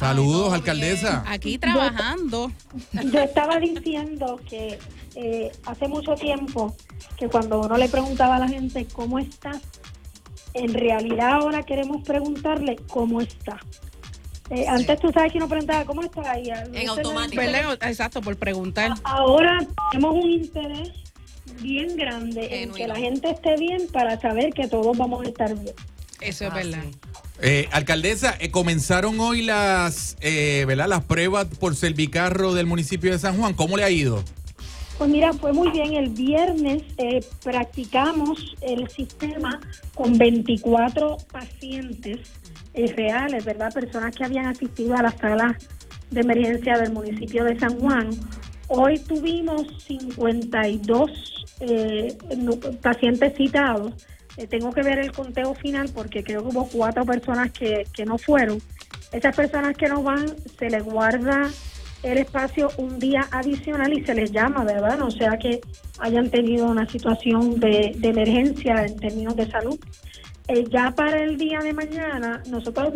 Saludos, alcaldesa. Aquí trabajando. Yo estaba diciendo que eh, hace mucho tiempo que cuando uno le preguntaba a la gente cómo está, en realidad ahora queremos preguntarle cómo está. Eh, Antes tú sabes que uno preguntaba cómo está y En automático. Exacto, por preguntar. Ahora tenemos un interés bien grande en que la gente esté bien para saber que todos vamos a estar bien. Eso es Ah, verdad. Eh, alcaldesa, eh, comenzaron hoy las, eh, ¿verdad? las pruebas por Servicarro del municipio de San Juan. ¿Cómo le ha ido? Pues mira, fue muy bien. El viernes eh, practicamos el sistema con 24 pacientes eh, reales, ¿verdad? Personas que habían asistido a la sala de emergencia del municipio de San Juan. Hoy tuvimos 52 eh, nu- pacientes citados. Eh, tengo que ver el conteo final porque creo que hubo cuatro personas que, que no fueron. Esas personas que no van, se les guarda el espacio un día adicional y se les llama, ¿verdad? No sea que hayan tenido una situación de, emergencia en términos de salud. Eh, ya para el día de mañana, nosotros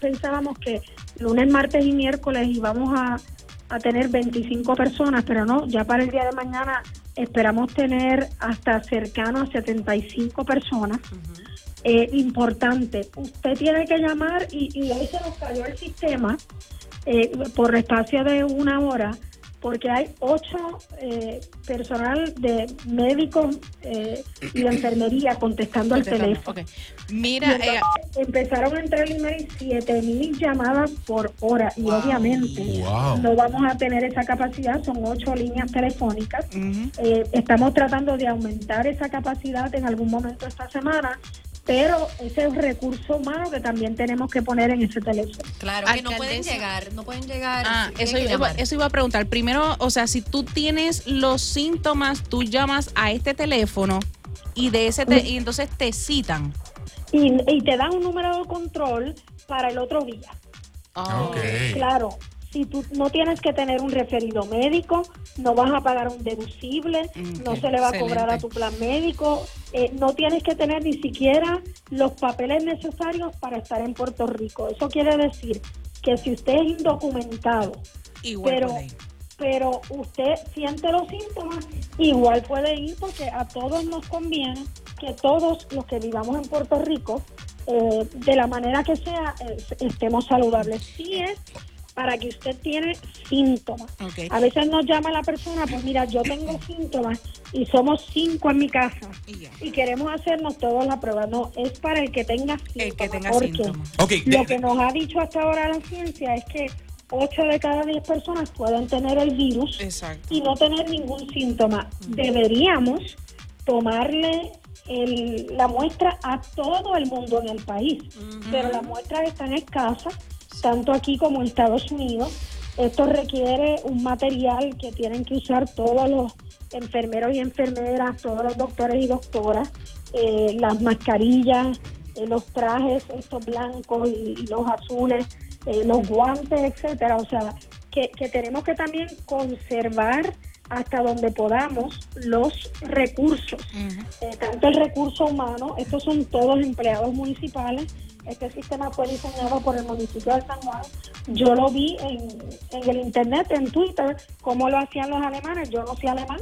pensábamos que lunes, martes y miércoles íbamos a, a tener 25 personas, pero no, ya para el día de mañana esperamos tener hasta cercano a 75 personas. Eh, importante, usted tiene que llamar y, y hoy se nos cayó el sistema eh, por espacio de una hora porque hay ocho eh, personal de médicos eh, y de enfermería contestando el teléfono. Mira, Y eh, empezaron a entrar el email 7 mil llamadas por hora y obviamente Wow. no vamos a tener esa capacidad, son ocho líneas telefónicas. Eh, estamos tratando de aumentar esa capacidad en algún momento esta semana, pero ese es un recurso humano que también tenemos que poner en ese teléfono. Claro, que no pueden llegar, no pueden llegar. Ah, eso que iba, llamar. eso iba a preguntar. Primero, o sea, si tú tienes los síntomas, tú llamas a este teléfono y de ese te- y entonces te citan. Y, y te dan un número de control para el otro día. Oh. Claro, si tú no tienes que tener un referido médico, no vas a pagar un deducible, Mm, no se le va a cobrar a tu plan médico, eh, no tienes que tener ni siquiera los papeles necesarios para estar en Puerto Rico. Eso quiere decir que si usted es indocumentado, Igual pero pero usted siente los síntomas, igual puede ir porque a todos nos conviene que todos los que vivamos en Puerto Rico, eh, de la manera que sea, eh, estemos saludables. Sí es para que usted tiene síntomas. A veces nos llama la persona, pues mira, yo tengo síntomas y somos cinco en mi casa Y queremos hacernos todas las pruebas. No, es para el que tenga síntomas. El que tenga porque síntomas. Ok, Lo que nos ha dicho hasta ahora la ciencia es que 8 de cada 10 personas pueden tener el virus Exacto. y no tener ningún síntoma. Deberíamos tomarle el- la muestra a todo el mundo en el país, pero las muestras están escasas, tanto aquí como en Estados Unidos. Esto requiere un material que tienen que usar todos los enfermeros y enfermeras, todos los doctores y doctoras, eh, las mascarillas, eh, los trajes, estos blancos y, los azules, eh, los guantes, etcétera. O sea, que, que tenemos que también conservar hasta donde podamos los recursos, eh, tanto el recurso humano, estos son todos empleados municipales, este sistema fue diseñado por el municipio de San Juan, yo lo vi en, en el internet, en Twitter, cómo lo hacían los alemanes, yo no soy alemán,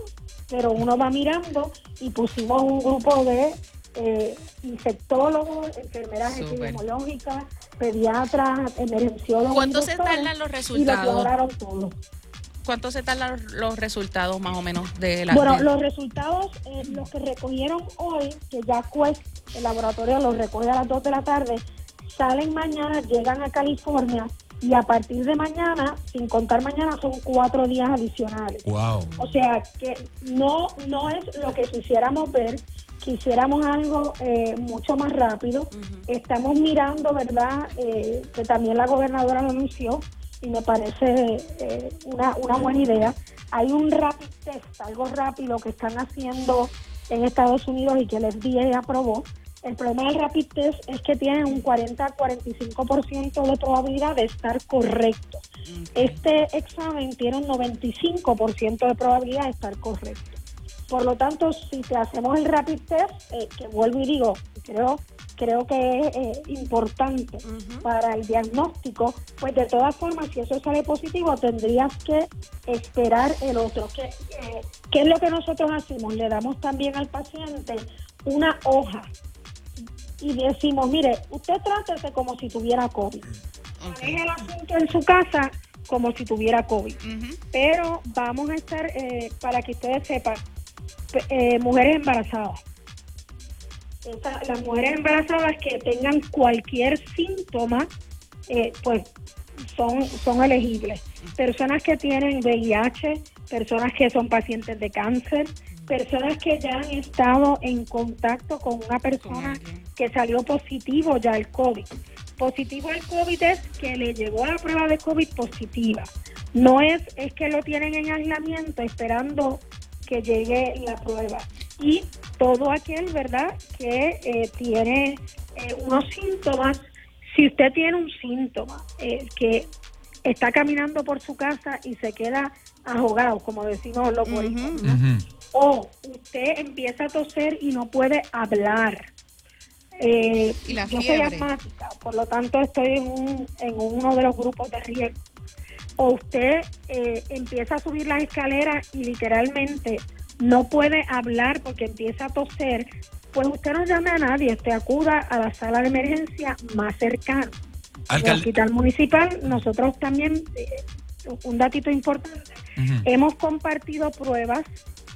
pero uno va mirando y pusimos un grupo de eh, infectólogos, enfermeras epidemiológicas, pediatras, emergenciólogos. ¿Cuánto se tardan los Y lo resultados? lograron todo. ¿Cuánto se tardan los- los resultados más o menos de la Bueno, de- los resultados, eh, los que recogieron hoy, que ya Quest, el laboratorio los recoge a las 2 de la tarde, salen mañana, llegan a California y a partir de mañana, sin contar mañana, son cuatro días adicionales. Wow. O sea que no, no es lo que quisiéramos ver, quisiéramos algo eh, mucho más rápido. Estamos mirando, ¿verdad? Eh, que también la gobernadora lo anunció y me parece eh, una, una buena idea. Hay un rapid test, algo rápido que están haciendo en Estados Unidos y que el FDA aprobó. El problema del rapid test es que tiene un 40-45% de probabilidad de estar correcto. Este examen tiene un 95% de probabilidad de estar correcto. Por lo tanto, si te hacemos el rapid test, eh, que vuelvo y digo, creo que creo que es eh, importante para el diagnóstico, pues de todas formas, si eso sale positivo, tendrías que esperar el otro. ¿Qué, eh, ¿Qué es lo que nosotros hacemos? Le damos también al paciente una hoja y decimos, mire, usted trátese como si tuviera COVID. Maneje el asunto en su casa como si tuviera COVID. Pero vamos a estar, eh, para que ustedes sepan, eh, mujeres embarazadas. Esa- las mujeres embarazadas que tengan cualquier síntoma, eh, pues son, son elegibles. Personas que tienen VIH, personas que son pacientes de cáncer, personas que ya han estado en contacto con una persona que salió positivo ya el COVID. Positivo el COVID es que le llegó la prueba de COVID positiva. No es, es que lo tienen en aislamiento esperando que llegue la prueba. Y todo aquel, ¿verdad?, que eh, tiene eh, unos síntomas, si usted tiene un síntoma eh, que está caminando por su casa y se queda ahogado, como decimos los o usted empieza a toser y no puede hablar. Eh, Y la yo soy asmática, por lo tanto estoy en, un, en uno de los grupos de riesgo. O usted eh, empieza a subir las escaleras y literalmente no puede hablar porque empieza a toser, pues usted no llame a nadie, usted acuda a la sala de emergencia más cercana. En el hospital municipal, nosotros también, eh, un datito importante, hemos compartido pruebas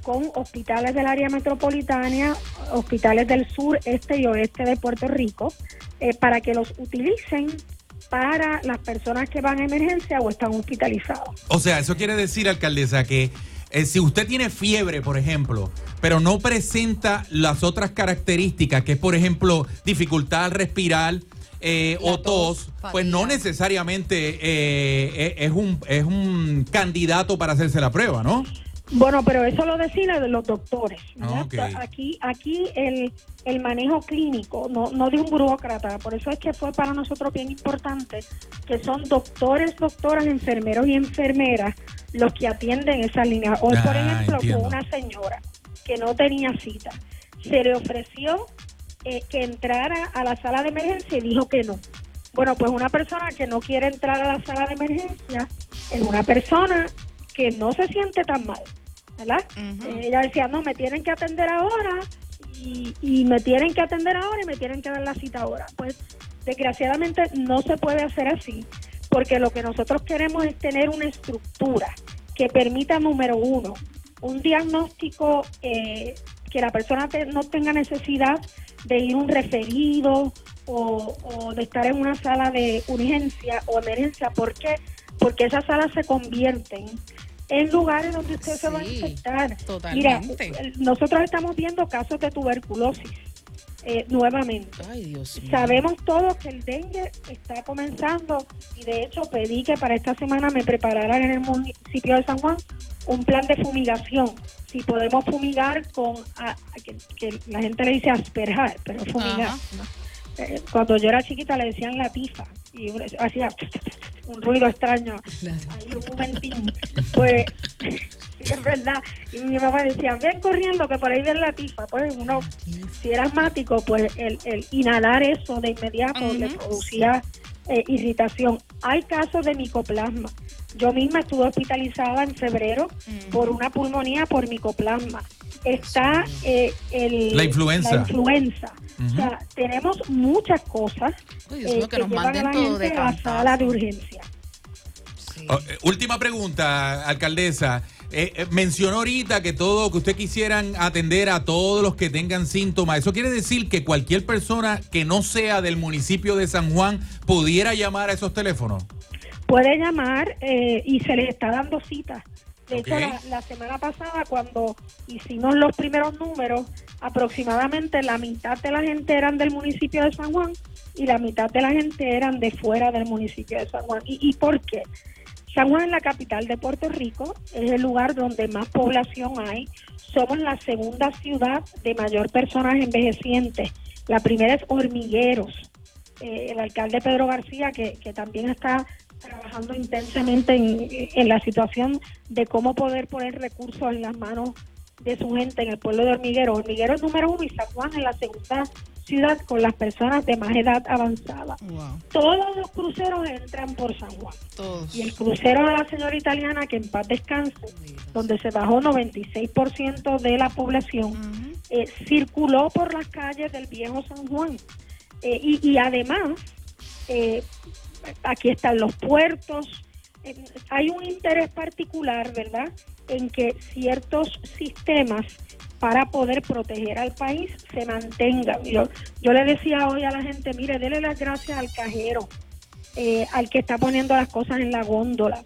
con hospitales del área metropolitana, hospitales del sur, este y oeste de Puerto Rico, eh, para que los utilicen para las personas que van a emergencia o están hospitalizados. O sea, eso quiere decir, alcaldesa, que eh, si usted tiene fiebre, por ejemplo, pero no presenta las otras características, que es, por ejemplo, dificultad al respirar eh, o tos, tos, pues no necesariamente eh, eh, es, un, es un candidato para hacerse la prueba, ¿no? Bueno, pero eso lo deciden los doctores. ¿verdad? Ok. Aquí, aquí el, el manejo clínico, no, no de un burócrata, por eso es que fue para nosotros bien importante que son doctores, doctoras, enfermeros y enfermeras los que atienden esa línea. Hoy, por Ah, ejemplo, entiendo. fue una señora que no tenía cita. Se le ofreció eh, que entrara a la sala de emergencia y dijo que no. Bueno, pues una persona que no quiere entrar a la sala de emergencia es una persona que no se siente tan mal, ¿verdad? Eh, ella decía, no, me tienen que atender ahora y, y me tienen que atender ahora y me tienen que dar la cita ahora. Pues desgraciadamente no se puede hacer así, porque lo que nosotros queremos es tener una estructura que permita, número uno, un diagnóstico eh, que la persona te- no tenga necesidad de ir un referido o, o de estar en una sala de urgencia o emergencia. ¿Por qué? Porque esas salas se convierten en lugares donde usted se va a infectar. totalmente. Mira, nosotros estamos viendo casos de tuberculosis eh, nuevamente. Ay, Dios mío. Sabemos todos que el dengue está comenzando y de hecho pedí que para esta semana me prepararan en el municipio de San Juan un plan de fumigación. Si podemos fumigar con, a- a- que, que la gente le dice asperjar, pero fumigar. Ajá. Eh, cuando yo era chiquita le decían la tifa y hacía un ruido extraño. Ahí un momentín. Pues es verdad. Y mi mamá decía, ven corriendo que por ahí viene la tifa. Pues uno, si era asmático, pues el, el inhalar eso de inmediato le producía eh, irritación. Hay casos de micoplasma. Yo misma estuve hospitalizada en febrero por una pulmonía por micoplasma. Está eh, el, La influenza. la influenza. Ujú. O sea, tenemos muchas cosas eh, que nos llevan a la gente a la sala de urgencia. Sí. Oh, eh, última pregunta, alcaldesa. Eh, eh, mencionó ahorita que todo, que usted quisieran atender a todos los que tengan síntomas. ¿Eso quiere decir que cualquier persona que no sea del municipio de San Juan pudiera llamar a esos teléfonos? puede llamar eh, y se le está dando cita. De hecho, la, la semana pasada, cuando hicimos los primeros números, aproximadamente la mitad de la gente eran del municipio de San Juan y la mitad de la gente eran de fuera del municipio de San Juan. ¿Y, y por qué? San Juan es la capital de Puerto Rico, es el lugar donde más población hay. Somos la segunda ciudad de mayor personas envejecientes. La primera es Hormigueros. Eh, el alcalde Pedro García, que, que también está trabajando intensamente en, en la situación de cómo poder poner recursos en las manos de su gente en el pueblo de Hormiguero. Hormiguero es número uno y San Juan es la segunda ciudad con las personas de más edad avanzada. Wow, Todos los cruceros entran por San Juan. todos. Y el crucero de la señora italiana, que en paz descanse, donde se bajó 96% de la población, eh, circuló por las calles del viejo San Juan. Eh, y, y además, eh, aquí están los puertos. Hay un interés particular, ¿verdad?, en que ciertos sistemas para poder proteger al país se mantengan. Yo, yo le decía hoy a la gente, mire, dele las gracias al cajero, eh, al que está poniendo las cosas en la góndola.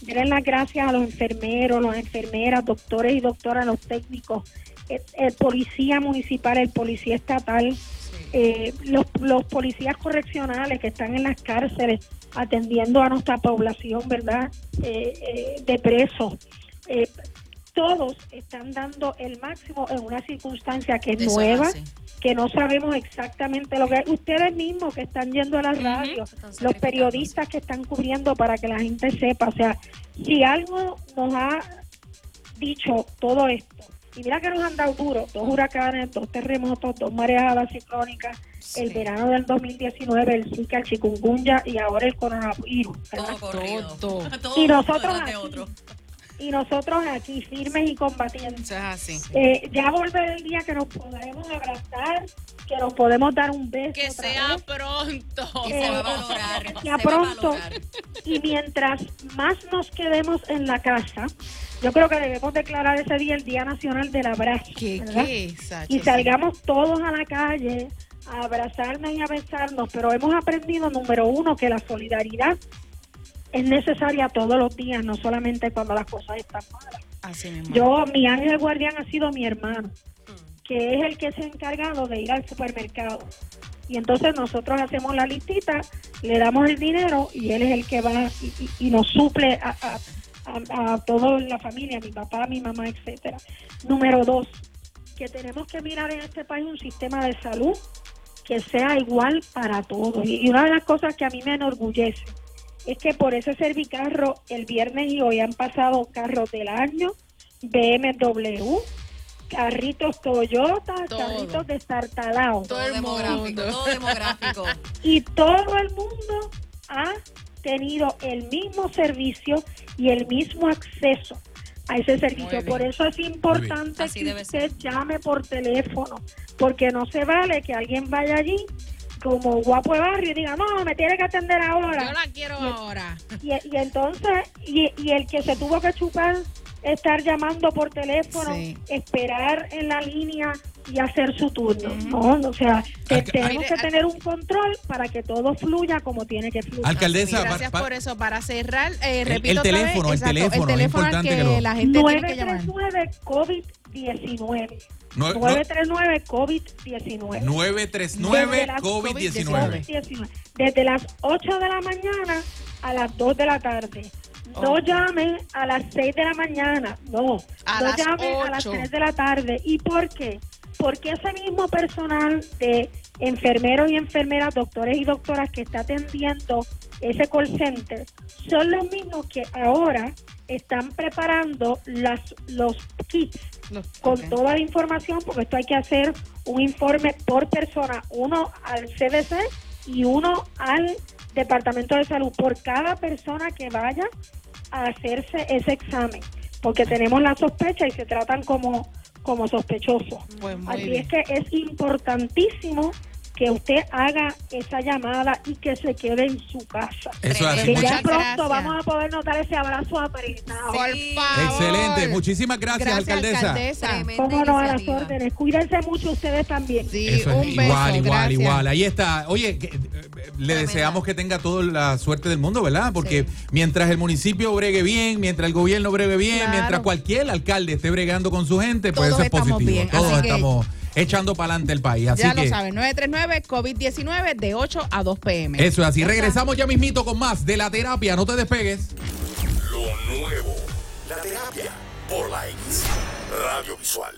Denle las gracias a los enfermeros, las enfermeras, doctores y doctoras, los técnicos, el policía municipal, el policía estatal, eh, los, los policías correccionales que están en las cárceles atendiendo a nuestra población, ¿verdad?, eh, eh, de presos. Eh, todos están dando el máximo en una circunstancia que es Eso nueva, que no sabemos exactamente lo que es. Ustedes mismos que están yendo a la radio, Están los periodistas que están cubriendo para que la gente sepa, o sea, si algo nos ha dicho todo esto, y mira que nos han dado duro, dos huracanes, dos terremotos, dos mareadas ciclónicas, el verano del 2019, el Zika, el chikungunya y ahora el coronavirus. ¿verdad? Todo corrido. Todo. Todo Y nosotros aquí, otro. y nosotros aquí firmes y combatientes. Eso es así. Eh, ya volver el día que nos podremos abrazar, que nos podemos dar un beso. Que sea vez. pronto. Y se va a Eh, valorar. ya se va a pronto. Y mientras más nos quedemos en la casa, yo creo que debemos declarar ese día el Día Nacional del Abrazo. ¿Qué, ¿verdad? qué, Sacha? Y salgamos todos a la calle a abrazarnos y a besarnos, pero hemos aprendido, número uno, que la solidaridad es necesaria todos los días, no solamente cuando las cosas están malas. Así. Yo, mi ángel guardián ha sido mi hermano, que es el que se ha encargado de ir al supermercado. Y entonces nosotros hacemos la listita, le damos el dinero y él es el que va y, y- nos suple a, a, a- toda la familia, mi papá, mi mamá, etcétera. Número dos, que tenemos que mirar en este país un sistema de salud que sea igual para todos. Y y una de las cosas que a mí me enorgullece es que por ese servicarro el viernes y hoy han pasado carros del año, BMW, carritos Toyota, Todo. carritos destartalados. Todo Todo demográfico. Todo demográfico. Y todo el mundo ha tenido el mismo servicio y el mismo acceso a ese servicio. Por eso es importante que usted llame por teléfono, porque no se vale que alguien vaya allí como guapo de barrio y diga, no, me tiene que atender ahora. Yo la quiero ahora. Y, y entonces, y, y el que se tuvo que chupar, estar llamando por teléfono, Sí. esperar en la línea y hacer su turno. No, o sea, te- Alca- tenemos Mire, que tener un control para que todo fluya como tiene que fluir. Alcaldesa, Gracias pa- pa- por eso. Para cerrar, eh, El- repito el otra vez, teléfono, el exacto, teléfono, es al importante que, que lo- la gente tiene que llamar. 939 COVID-19. No- no- 939 COVID-19. 939 Desde las COVID-19. COVID-19. Desde las 8 de la mañana a las 2 de la tarde. No Ok. llamen a las 6 de la mañana, no. A no las llamen a las 8. 3 de la tarde. ¿Y por qué? Porque ese mismo personal de enfermeros y enfermeras, doctores y doctoras que está atendiendo ese call center son los mismos que ahora están preparando las, los kits Los- con toda la información, porque esto hay que hacer un informe por persona, uno al CDC y uno al Departamento de Salud, por cada persona que vaya a hacerse ese examen, porque tenemos la sospecha y se tratan como, como sospechosos. Pues Así bien. es que es importantísimo que usted haga esa llamada y que se quede en su casa. Eso es. Que Muchas ya pronto gracias. vamos a poder notar ese abrazo apretado. Sí. Excelente. Muchísimas gracias, alcaldesa. Tremenda Cómo no, a las órdenes. Cuídense mucho ustedes también. Sí, Eso es un beso. igual, igual, gracias. igual. Ahí está. Oye, que, eh, le deseamos que tenga toda la suerte del mundo, ¿verdad? Porque mientras el municipio bregue bien, mientras el gobierno bregue bien, Claro. mientras cualquier alcalde esté bregando con su gente, pues Todos eso es estamos positivo. bien. Todos Así que- estamos echando para adelante el país. Así Ya que lo saben, 939 COVID-19 de 8 a 2 pm. eso es así. Regresamos ya mismito con más de la terapia. No te despegues. Lo nuevo. La terapia por la X. Radio Visual.